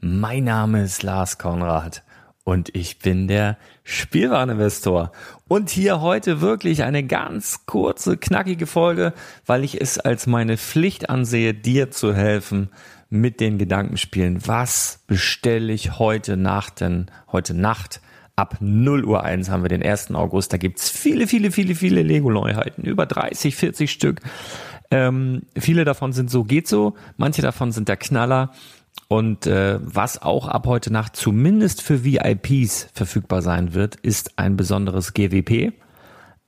Mein Name ist Lars Konrad und ich bin der Spielwareninvestor. Und hier heute wirklich eine ganz kurze, knackige Folge, weil ich es als meine Pflicht ansehe, dir zu helfen mit den Gedankenspielen. Was bestelle ich heute Nacht denn, heute Nacht? Ab 0 Uhr 1 haben wir den 1. August. Da gibt's viele, viele, viele, viele Lego-Neuheiten. Über 30, 40 Stück. Ähm, viele davon sind so, geht so. Manche davon sind der Knaller. Und äh, was auch ab heute Nacht zumindest für VIPs verfügbar sein wird, ist ein besonderes GWP.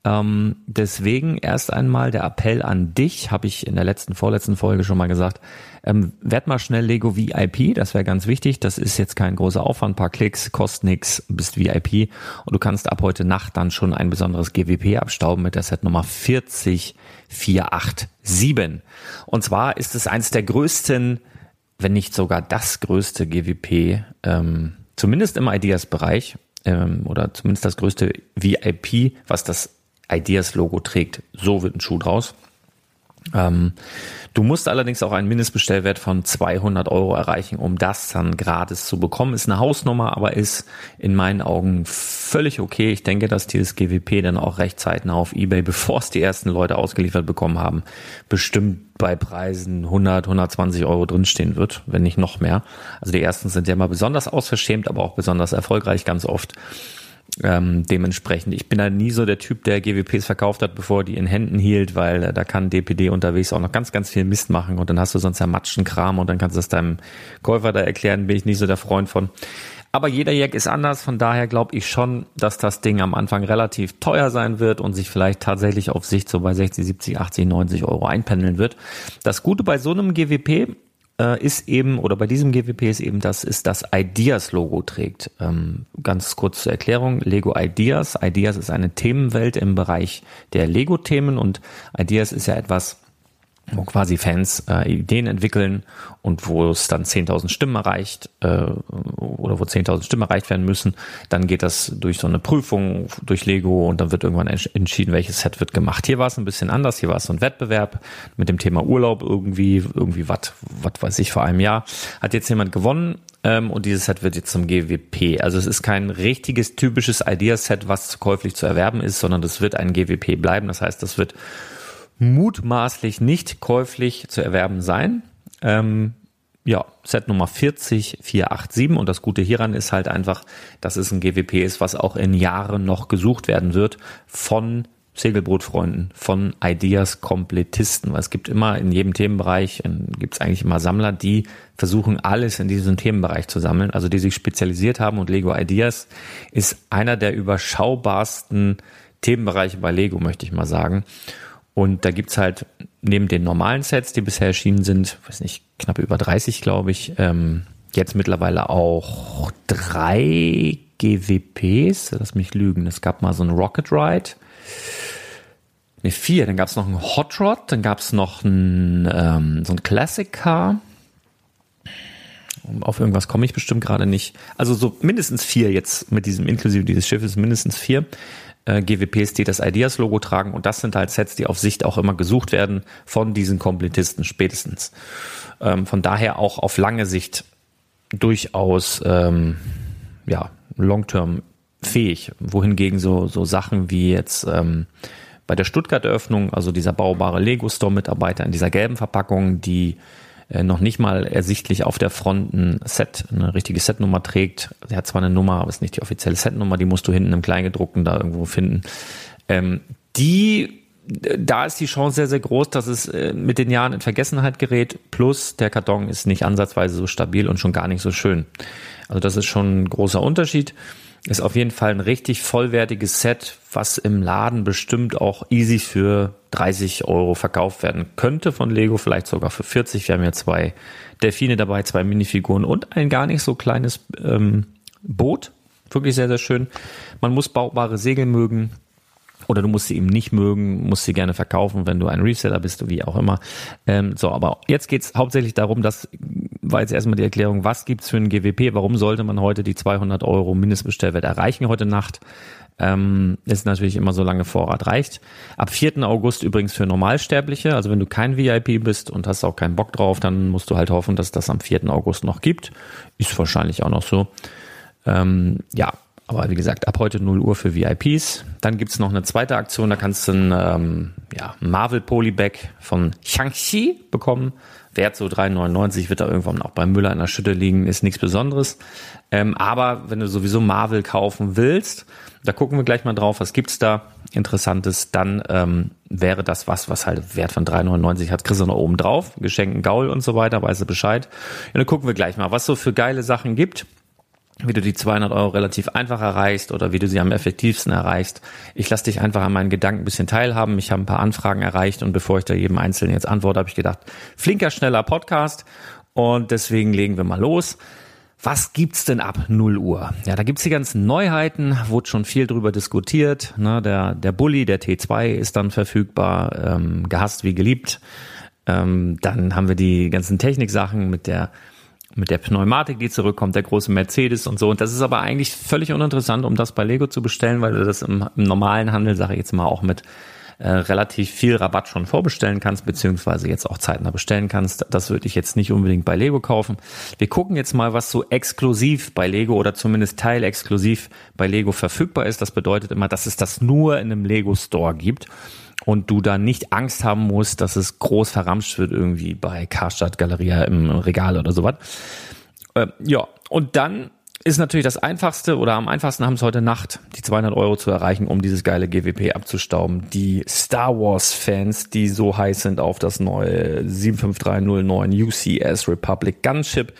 Ähm, deswegen erst einmal der Appell an dich, habe ich in der letzten, vorletzten Folge schon mal gesagt. Ähm, werd mal schnell Lego VIP, das wäre ganz wichtig. Das ist jetzt kein großer Aufwand, paar Klicks, kostet nix, bist VIP und du kannst ab heute Nacht dann schon ein besonderes GWP abstauben mit der Set Nummer 40487. Und zwar ist es eins der größten wenn nicht sogar das größte GWP, ähm, zumindest im Ideas-Bereich ähm, oder zumindest das größte VIP, was das Ideas-Logo trägt. So wird ein Schuh draus. Ähm, du musst allerdings auch einen Mindestbestellwert von 200 Euro erreichen, um das dann gratis zu bekommen. Ist eine Hausnummer, aber ist in meinen Augen völlig okay. Ich denke, dass dieses GWP dann auch recht zeitnah auf eBay, bevor es die ersten Leute ausgeliefert bekommen haben, bestimmt bei Preisen 100, 120 Euro drinstehen wird, wenn nicht noch mehr. Also die ersten sind ja immer besonders ausverschämt, aber auch besonders erfolgreich ganz oft. Ähm, dementsprechend, ich bin da nie so der Typ, der GWPs verkauft hat, bevor die in Händen hielt, weil äh, da kann DPD unterwegs auch noch ganz, ganz viel Mist machen und dann hast du sonst ja Matschenkram und dann kannst du das deinem Käufer da erklären, bin ich nicht so der Freund von. Aber jeder Jack ist anders, von daher glaube ich schon, dass das Ding am Anfang relativ teuer sein wird und sich vielleicht tatsächlich auf Sicht so bei 60, 70, 80, 90 Euro einpendeln wird. Das Gute bei so einem GWP äh, ist eben, oder bei diesem GWP ist eben, dass es das Ideas-Logo trägt. Ähm, ganz kurz zur Erklärung, Lego Ideas. Ideas ist eine Themenwelt im Bereich der Lego-Themen und Ideas ist ja etwas, wo quasi Fans äh, Ideen entwickeln und wo es dann 10.000 Stimmen erreicht äh, oder wo 10.000 Stimmen erreicht werden müssen, dann geht das durch so eine Prüfung durch Lego und dann wird irgendwann entschieden, welches Set wird gemacht. Hier war es ein bisschen anders, hier war es so ein Wettbewerb mit dem Thema Urlaub irgendwie, irgendwie was, was weiß ich, vor einem Jahr. Hat jetzt jemand gewonnen ähm, und dieses Set wird jetzt zum GWP. Also es ist kein richtiges, typisches Ideaset, was käuflich zu erwerben ist, sondern das wird ein GWP bleiben. Das heißt, das wird mutmaßlich nicht käuflich zu erwerben sein. Ähm, ja, Set Nummer 40487 und das Gute hieran ist halt einfach, dass es ein GWP ist, was auch in Jahren noch gesucht werden wird von Segelbootfreunden, von Ideas-Komplettisten. Weil es gibt immer in jedem Themenbereich, gibt es eigentlich immer Sammler, die versuchen alles in diesem Themenbereich zu sammeln, also die sich spezialisiert haben und Lego Ideas ist einer der überschaubarsten Themenbereiche bei Lego, möchte ich mal sagen. Und da gibt's halt neben den normalen Sets, die bisher erschienen sind, weiß nicht, knapp über 30, glaube ich, ähm, jetzt mittlerweile auch drei GWPs. Lass mich lügen. Es gab mal so ein Rocket Ride. Ne, vier. Dann gab's noch ein Hot Rod. Dann gab's noch ein, ähm, so ein Classic Car. Auf irgendwas komme ich bestimmt gerade nicht. Also so mindestens vier jetzt mit diesem inklusive dieses Schiffes, mindestens vier äh, GWPs, die das Ideas-Logo tragen. Und das sind halt Sets, die auf Sicht auch immer gesucht werden von diesen Komplettisten spätestens. Ähm, von daher auch auf lange Sicht durchaus ähm, ja, long-term fähig. Wohingegen so, so Sachen wie jetzt ähm, bei der Stuttgart-Eröffnung, also dieser baubare Lego-Store-Mitarbeiter in dieser gelben Verpackung, die äh, noch nicht mal ersichtlich auf der Front ein Set, eine richtige Setnummer trägt. Er hat zwar eine Nummer, aber es ist nicht die offizielle Setnummer, die musst du hinten im Kleingedruckten da irgendwo finden. Ähm, die, da ist die Chance sehr, sehr groß, dass es äh, mit den Jahren in Vergessenheit gerät. Plus der Karton ist nicht ansatzweise so stabil und schon gar nicht so schön. Also das ist schon ein großer Unterschied. Ist auf jeden Fall ein richtig vollwertiges Set, was im Laden bestimmt auch easy für 30 Euro verkauft werden könnte von Lego, vielleicht sogar für 40. Wir haben ja zwei Delfine dabei, zwei Minifiguren und ein gar nicht so kleines ähm, Boot. Wirklich sehr, sehr schön. Man muss baubare Segel mögen. Oder du musst sie eben nicht mögen, musst sie gerne verkaufen, wenn du ein Reseller bist, wie auch immer. Ähm, so, aber jetzt geht's hauptsächlich darum, dass, war jetzt erstmal die Erklärung, was gibt's für ein GWP, warum sollte man heute die 200 Euro Mindestbestellwert erreichen heute Nacht? Ähm, ist natürlich immer so lange Vorrat reicht. Ab 4. August übrigens für Normalsterbliche, also wenn du kein VIP bist und hast auch keinen Bock drauf, dann musst du halt hoffen, dass das am 4. August noch gibt. Ist wahrscheinlich auch noch so. Ähm, ja, aber wie gesagt, ab heute 0 Uhr für VIPs. Dann gibt's noch eine zweite Aktion, da kannst du ein ähm, ja, Marvel Polybag von Shang-Chi bekommen. Wert so 3,99, wird da irgendwann auch beim Müller in der Schütte liegen, ist nichts Besonderes. Ähm, aber wenn du sowieso Marvel kaufen willst, da gucken wir gleich mal drauf, was gibt's da Interessantes, dann ähm, wäre das was, was halt Wert von 3,99 hat, kriegst du noch oben drauf, Geschenken Gaul und so weiter, weißt du Bescheid. Und dann gucken wir gleich mal, was so für geile Sachen gibt wie du die 200 Euro relativ einfach erreichst oder wie du sie am effektivsten erreichst. Ich lasse dich einfach an meinen Gedanken ein bisschen teilhaben. Ich habe ein paar Anfragen erreicht und bevor ich da jedem Einzelnen jetzt antworte, habe ich gedacht, flinker, schneller Podcast und deswegen legen wir mal los. Was gibt's denn ab 0 Uhr? Ja, da gibt's die ganzen Neuheiten, wurde schon viel drüber diskutiert. Ne, der, der Bully, der T2 ist dann verfügbar, ähm, gehasst wie geliebt. Ähm, dann haben wir die ganzen Techniksachen mit der mit der Pneumatik, die zurückkommt, der große Mercedes und so. Und das ist aber eigentlich völlig uninteressant, um das bei Lego zu bestellen, weil du das im, im normalen Handel, sage ich jetzt mal, auch mit äh, relativ viel Rabatt schon vorbestellen kannst, beziehungsweise jetzt auch zeitnah bestellen kannst. Das würde ich jetzt nicht unbedingt bei Lego kaufen. Wir gucken jetzt mal, was so exklusiv bei Lego oder zumindest teilexklusiv bei Lego verfügbar ist. Das bedeutet immer, dass es das nur in einem Lego Store gibt und du da nicht Angst haben musst, dass es groß verramscht wird irgendwie bei Karstadt Galeria im Regal oder sowas. Äh, ja, und dann ist natürlich das einfachste oder am einfachsten haben es heute Nacht, die 200 Euro zu erreichen, um dieses geile GWP abzustauben. Die Star Wars Fans, die so heiß sind auf das neue 75309 UCS Republic Gunship,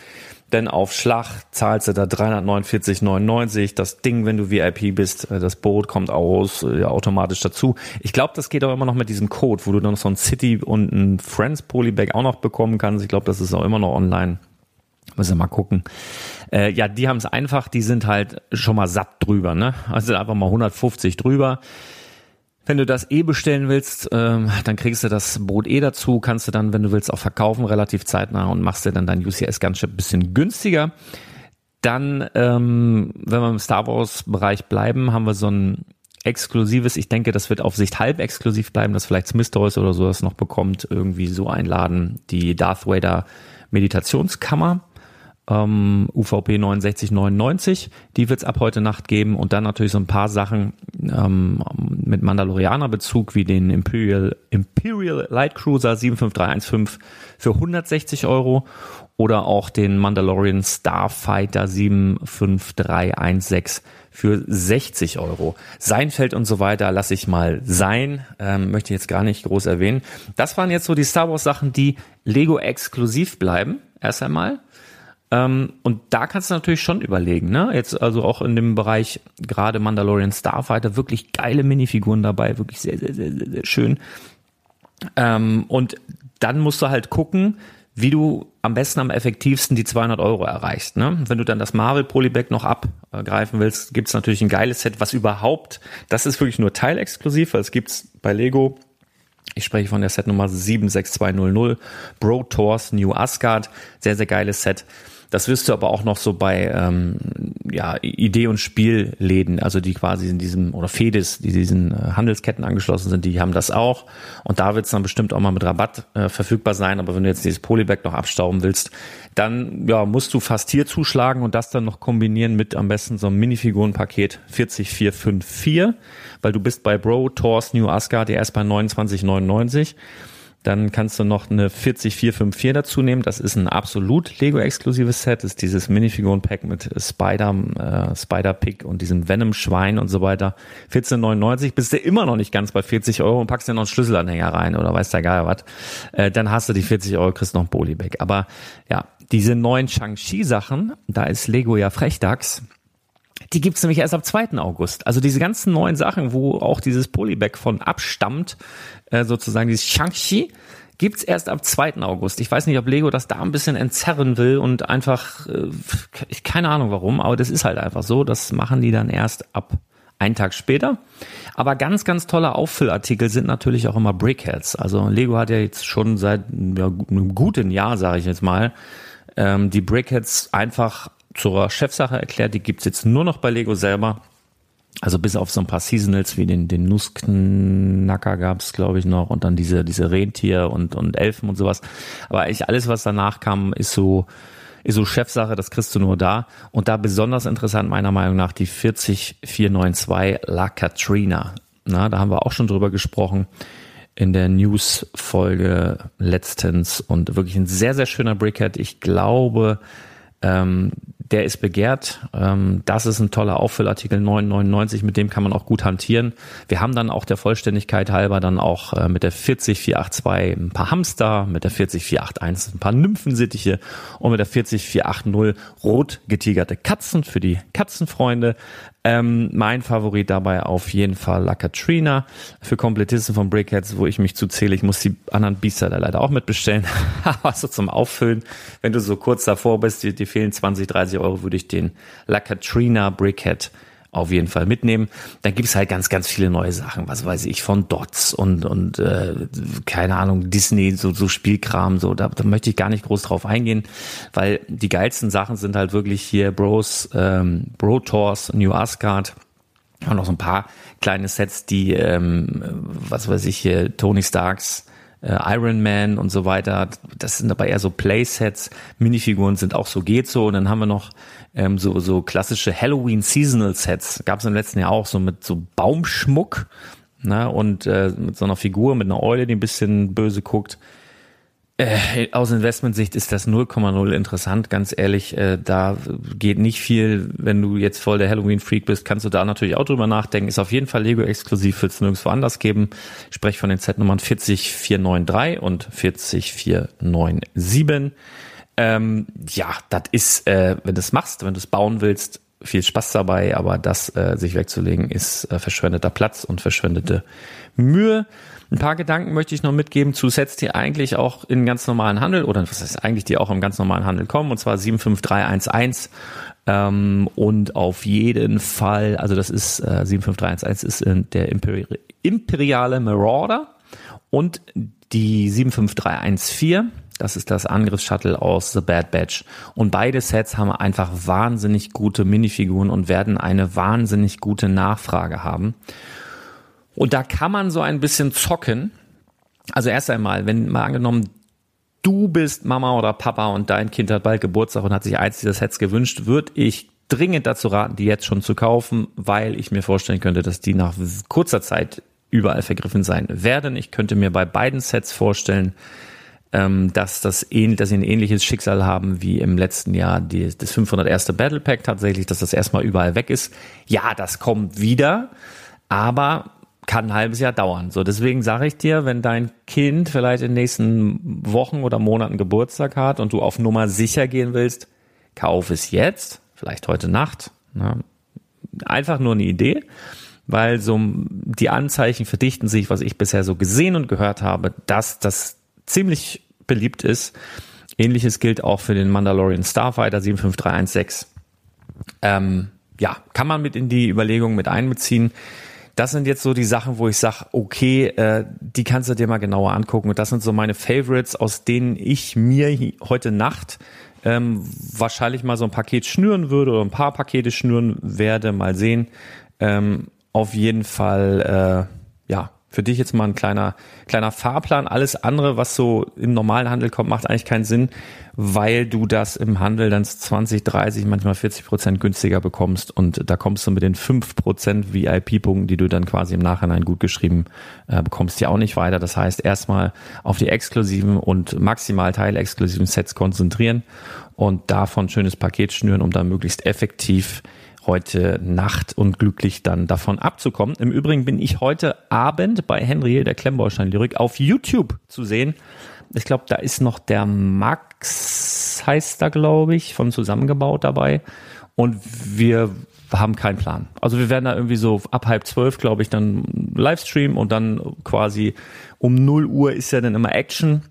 denn auf Schlag zahlst du da 349,99. Das Ding, wenn du VIP bist, äh, das Boot kommt aus, ja, äh, automatisch dazu. Ich glaube, das geht auch immer noch mit diesem Code, wo du dann so ein City und ein Friends Polybag auch noch bekommen kannst. Ich glaube, das ist auch immer noch online. Müssen wir mal gucken. Äh, ja, die haben es einfach, die sind halt schon mal satt drüber, ne? Also einfach mal 150 drüber. Wenn du das eh bestellen willst, ähm, dann kriegst du das Boot eh dazu, kannst du dann, wenn du willst, auch verkaufen relativ zeitnah und machst dir dann dein UCS Gunship ein bisschen günstiger. Dann, ähm, wenn wir im Star Wars Bereich bleiben, haben wir so ein exklusives, ich denke, das wird auf Sicht halb exklusiv bleiben, dass vielleicht Smith Toys oder sowas noch bekommt, irgendwie so einladen, die Darth Vader Meditationskammer ähm, UVP 6999. Die wird es ab heute Nacht geben und dann natürlich so ein paar Sachen ähm, mit Mandalorianer-Bezug wie den Imperial, Imperial Light Cruiser 75315 für 160 Euro oder auch den Mandalorian Starfighter 75316 für 60 Euro. Seinfeld und so weiter lasse ich mal sein, ähm, möchte ich jetzt gar nicht groß erwähnen. Das waren jetzt so die Star Wars Sachen, die Lego exklusiv bleiben, erst einmal. Ähm, und da kannst du natürlich schon überlegen, ne? Jetzt also auch in dem Bereich gerade Mandalorian Starfighter wirklich geile Minifiguren dabei, wirklich sehr, sehr, sehr, sehr, sehr schön. Ähm, und dann musst du halt gucken, wie du am besten am effektivsten die 200 Euro erreichst. Ne? Wenn du dann das Marvel Polybag noch abgreifen willst, gibt's natürlich ein geiles Set, was überhaupt, das ist wirklich nur teilexklusiv, weil es gibt's bei Lego ich spreche von der Setnummer 76200, Bro Tours New Asgard. Sehr, sehr geiles Set. Das wirst du aber auch noch so bei ähm, ja, Idee- und Spielläden, also die quasi in diesem, oder Fedis, die diesen äh, Handelsketten angeschlossen sind, die haben das auch. Und da wird es dann bestimmt auch mal mit Rabatt äh, verfügbar sein. Aber wenn du jetzt dieses Polybag noch abstauben willst, dann ja, musst du fast hier zuschlagen und das dann noch kombinieren mit am besten so einem Minifigurenpaket 40454, weil du bist bei Bro, Tors, New Asgard ja erst bei 29,99. Dann kannst du noch eine 40454 dazu nehmen. Das ist ein absolut Lego-exklusives Set. Das ist dieses Minifiguren-Pack mit Spider, äh, Spider-Pig und diesem Venom-Schwein und so weiter. 14,99 bist du immer noch nicht ganz bei 40 Euro und packst dir noch einen Schlüsselanhänger rein oder weiß der Geil was. Äh, dann hast du die 40 Euro, kriegst noch ein Polybag. Aber ja, diese neuen Shang-Chi-Sachen, da ist Lego ja Frechdachs. Die gibt's nämlich erst ab 2. August. Also diese ganzen neuen Sachen, wo auch dieses Polybag von abstammt, äh, sozusagen dieses Shang-Chi, gibt's erst ab 2. August. Ich weiß nicht, ob Lego das da ein bisschen entzerren will und einfach, äh, keine Ahnung warum, aber das ist halt einfach so. Das machen die dann erst ab einen Tag später. Aber ganz, ganz tolle Auffüllartikel sind natürlich auch immer Brickheads. Also Lego hat ja jetzt schon seit ja, einem guten Jahr, sage ich jetzt mal, ähm, die Brickheads einfach zur Chefsache erklärt. Die gibt's jetzt nur noch bei Lego selber. Also bis auf so ein paar Seasonals wie den, den Nussknacker gab's glaube ich, noch und dann diese, diese Rentier und, und Elfen und sowas. Aber eigentlich alles, was danach kam, ist so, ist so Chefsache, das kriegst du nur da. Und da besonders interessant meiner Meinung nach die 40492 La Katrina. Na, da haben wir auch schon drüber gesprochen in der News-Folge letztens und wirklich ein sehr, sehr schöner Brickhead. Ich glaube, ähm, der ist begehrt. Ähm, das ist ein toller Auffüllartikel 999, mit dem kann man auch gut hantieren. Wir haben dann auch der Vollständigkeit halber dann auch äh, mit der 40482 ein paar Hamster, mit der 40481 ein paar Nymphensittiche und mit der 40480 rot getigerte Katzen für die Katzenfreunde. Ähm, mein Favorit dabei auf jeden Fall La Katrina für Komplettisten von Brickheads, wo ich mich zuzähle. Ich muss die anderen Biester da leider auch mitbestellen. Aber so zum Auffüllen, wenn du so kurz davor bist, dir, dir fehlen 20, 30 Euro, würde ich den La Katrina Brickhead auf jeden Fall mitnehmen. Dann gibt's halt ganz, ganz viele neue Sachen, was weiß ich, von Dots und, und äh, keine Ahnung, Disney, so, so Spielkram, so, da, da möchte ich gar nicht groß drauf eingehen, weil die geilsten Sachen sind halt wirklich hier Bros, ähm, Bro Tours, New Asgard, Und noch so ein paar kleine Sets, die, ähm, was weiß ich, hier, Tony Starks, äh, Iron Man und so weiter. Das sind aber eher so Playsets. Minifiguren sind auch so geht so. Und dann haben wir noch ähm, so, so klassische Halloween Seasonal Sets. Gab es im letzten Jahr auch so mit so Baumschmuck ne? und äh, mit so einer Figur, mit einer Eule, die ein bisschen böse guckt. Äh, aus Investmentsicht ist das 0,0 interessant, ganz ehrlich. Äh, da geht nicht viel. Wenn du jetzt voll der Halloween-Freak bist, kannst du da natürlich auch drüber nachdenken. Ist auf jeden Fall Lego-exklusiv, wird es nirgendwo anders geben. Ich spreche von den Z-Nummern 40493 und 40497. Ähm, ja, das ist, äh, wenn du es machst, wenn du es bauen willst, viel Spaß dabei, aber das äh, sich wegzulegen ist verschwendeter Platz und verschwendete Mühe. Ein paar Gedanken möchte ich noch mitgeben zu Sets, die eigentlich auch in ganz normalen Handel oder was heißt eigentlich, die auch im ganz normalen Handel kommen, und zwar 75311 ähm, und auf jeden Fall, also das ist äh, 75311 ist äh, der Imperi imperiale Marauder und die 75314 das ist das Angriffsshuttle aus The Bad Batch. Und beide Sets haben einfach wahnsinnig gute Minifiguren und werden eine wahnsinnig gute Nachfrage haben. Und da kann man so ein bisschen zocken. Also erst einmal, wenn mal angenommen, du bist Mama oder Papa und dein Kind hat bald Geburtstag und hat sich eins dieser Sets gewünscht, würde ich dringend dazu raten, die jetzt schon zu kaufen, weil ich mir vorstellen könnte, dass die nach kurzer Zeit überall vergriffen sein werden. Ich könnte mir bei beiden Sets vorstellen, ähm, dass, das dass sie ein ähnliches Schicksal haben wie im letzten Jahr die, das 501. Battle Pack tatsächlich, dass das erstmal überall weg ist. Ja, das kommt wieder, aber kann ein halbes Jahr dauern. So, deswegen sage ich dir, wenn dein Kind vielleicht in den nächsten Wochen oder Monaten Geburtstag hat und du auf Nummer sicher gehen willst, kauf es jetzt, vielleicht heute Nacht. Ne? Einfach nur eine Idee, weil so die Anzeichen verdichten sich, was ich bisher so gesehen und gehört habe, dass das ziemlich beliebt ist. Ähnliches gilt auch für den Mandalorian Starfighter 75316. Ähm, ja, kann man mit in die Überlegung mit einbeziehen das sind jetzt so die Sachen, wo ich sage, okay, äh, die kannst du dir mal genauer angucken. Und das sind so meine Favorites, aus denen ich mir heute Nacht ähm, wahrscheinlich mal so ein Paket schnüren würde oder ein paar Pakete schnüren werde. Mal sehen. Ähm, auf jeden Fall, äh, für dich jetzt mal ein kleiner, kleiner Fahrplan. Alles andere, was so im normalen Handel kommt, macht eigentlich keinen Sinn, weil du das im Handel dann 20, 30, manchmal 40 Prozent günstiger bekommst und da kommst du mit den 5 Prozent VIP-Punkten, die du dann quasi im Nachhinein gut geschrieben äh, bekommst, ja auch nicht weiter. Das heißt, erstmal auf die exklusiven und maximal teilexklusiven Sets konzentrieren und davon schönes Paket schnüren, um dann möglichst effektiv heute Nacht und glücklich dann davon abzukommen. Im Übrigen bin ich heute Abend bei Henry, der Klemmbaustein-Lyrik, auf YouTube zu sehen. Ich glaube, da ist noch der Max, heißt da, glaube ich, von zusammengebaut dabei. Und wir haben keinen Plan. Also wir werden da irgendwie so ab halb zwölf, glaube ich, dann Livestream und dann quasi um null Uhr ist ja dann immer Action.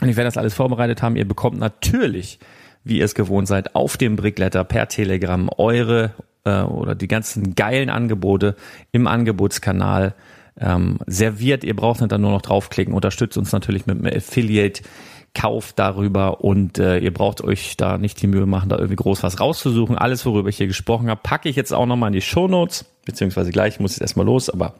Und ich werde das alles vorbereitet haben. Ihr bekommt natürlich wie ihr es gewohnt seid, auf dem Brickletter per Telegram eure äh, oder die ganzen geilen Angebote im Angebotskanal ähm, serviert. Ihr braucht dann nur noch draufklicken. Unterstützt uns natürlich mit einem Affiliate. Kauft darüber und äh, ihr braucht euch da nicht die Mühe machen, da irgendwie groß was rauszusuchen. Alles, worüber ich hier gesprochen habe, packe ich jetzt auch nochmal in die Show Notes, beziehungsweise gleich muss ich erstmal los, aber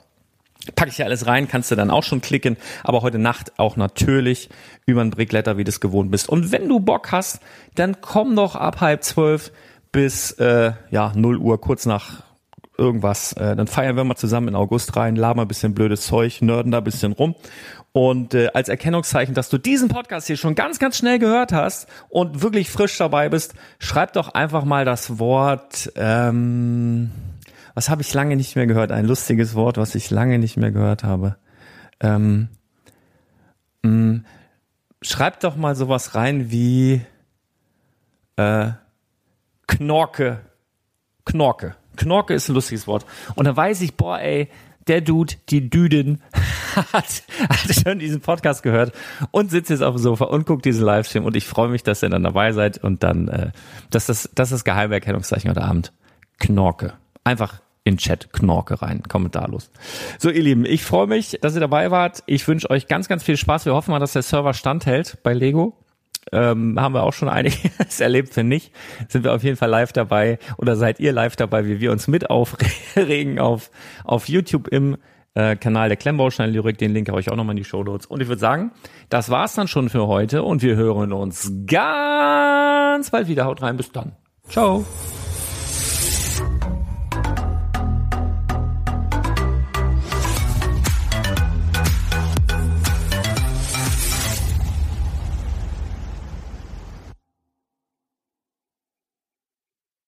packe ich hier alles rein, kannst du dann auch schon klicken, aber heute Nacht auch natürlich über ein Brickletter, wie du es gewohnt bist. Und wenn du Bock hast, dann komm doch ab halb zwölf bis äh, ja 0 Uhr, kurz nach irgendwas. Äh, dann feiern wir mal zusammen in August rein, labern ein bisschen blödes Zeug, nörden da ein bisschen rum. Und äh, als Erkennungszeichen, dass du diesen Podcast hier schon ganz, ganz schnell gehört hast und wirklich frisch dabei bist, schreib doch einfach mal das Wort, ähm, was habe ich lange nicht mehr gehört? Ein lustiges Wort, was ich lange nicht mehr gehört habe. Ähm, mm, schreib doch mal sowas rein wie äh, Knorke. Knorke. Knorke ist ein lustiges Wort. Und da weiß ich, boah, ey, der Dude, die Düden, hat, hat schon diesen Podcast gehört und sitzt jetzt auf dem Sofa und guckt diesen Livestream und ich freue mich, dass ihr dann dabei seid und dann, äh, das ist das, ist das geheime Erkennungszeichen heute Abend. Knorke. Einfach in Chat Knorke rein, kommentarlos. So, ihr Lieben, ich freue mich, dass ihr dabei wart. Ich wünsche euch ganz, ganz viel Spaß. Wir hoffen mal, dass der Server standhält bei Lego. ähm, haben wir auch schon einiges erlebt, finde ich. Sind wir auf jeden Fall live dabei oder seid ihr live dabei, wie wir uns mit aufregen auf, auf YouTube im äh, Kanal der Klemmbaustein-Lyrik. Den Link habe ich auch nochmal in die Show Notes. Und ich würde sagen, das war's dann schon für heute und wir hören uns ganz bald wieder. Haut rein, bis dann. Ciao.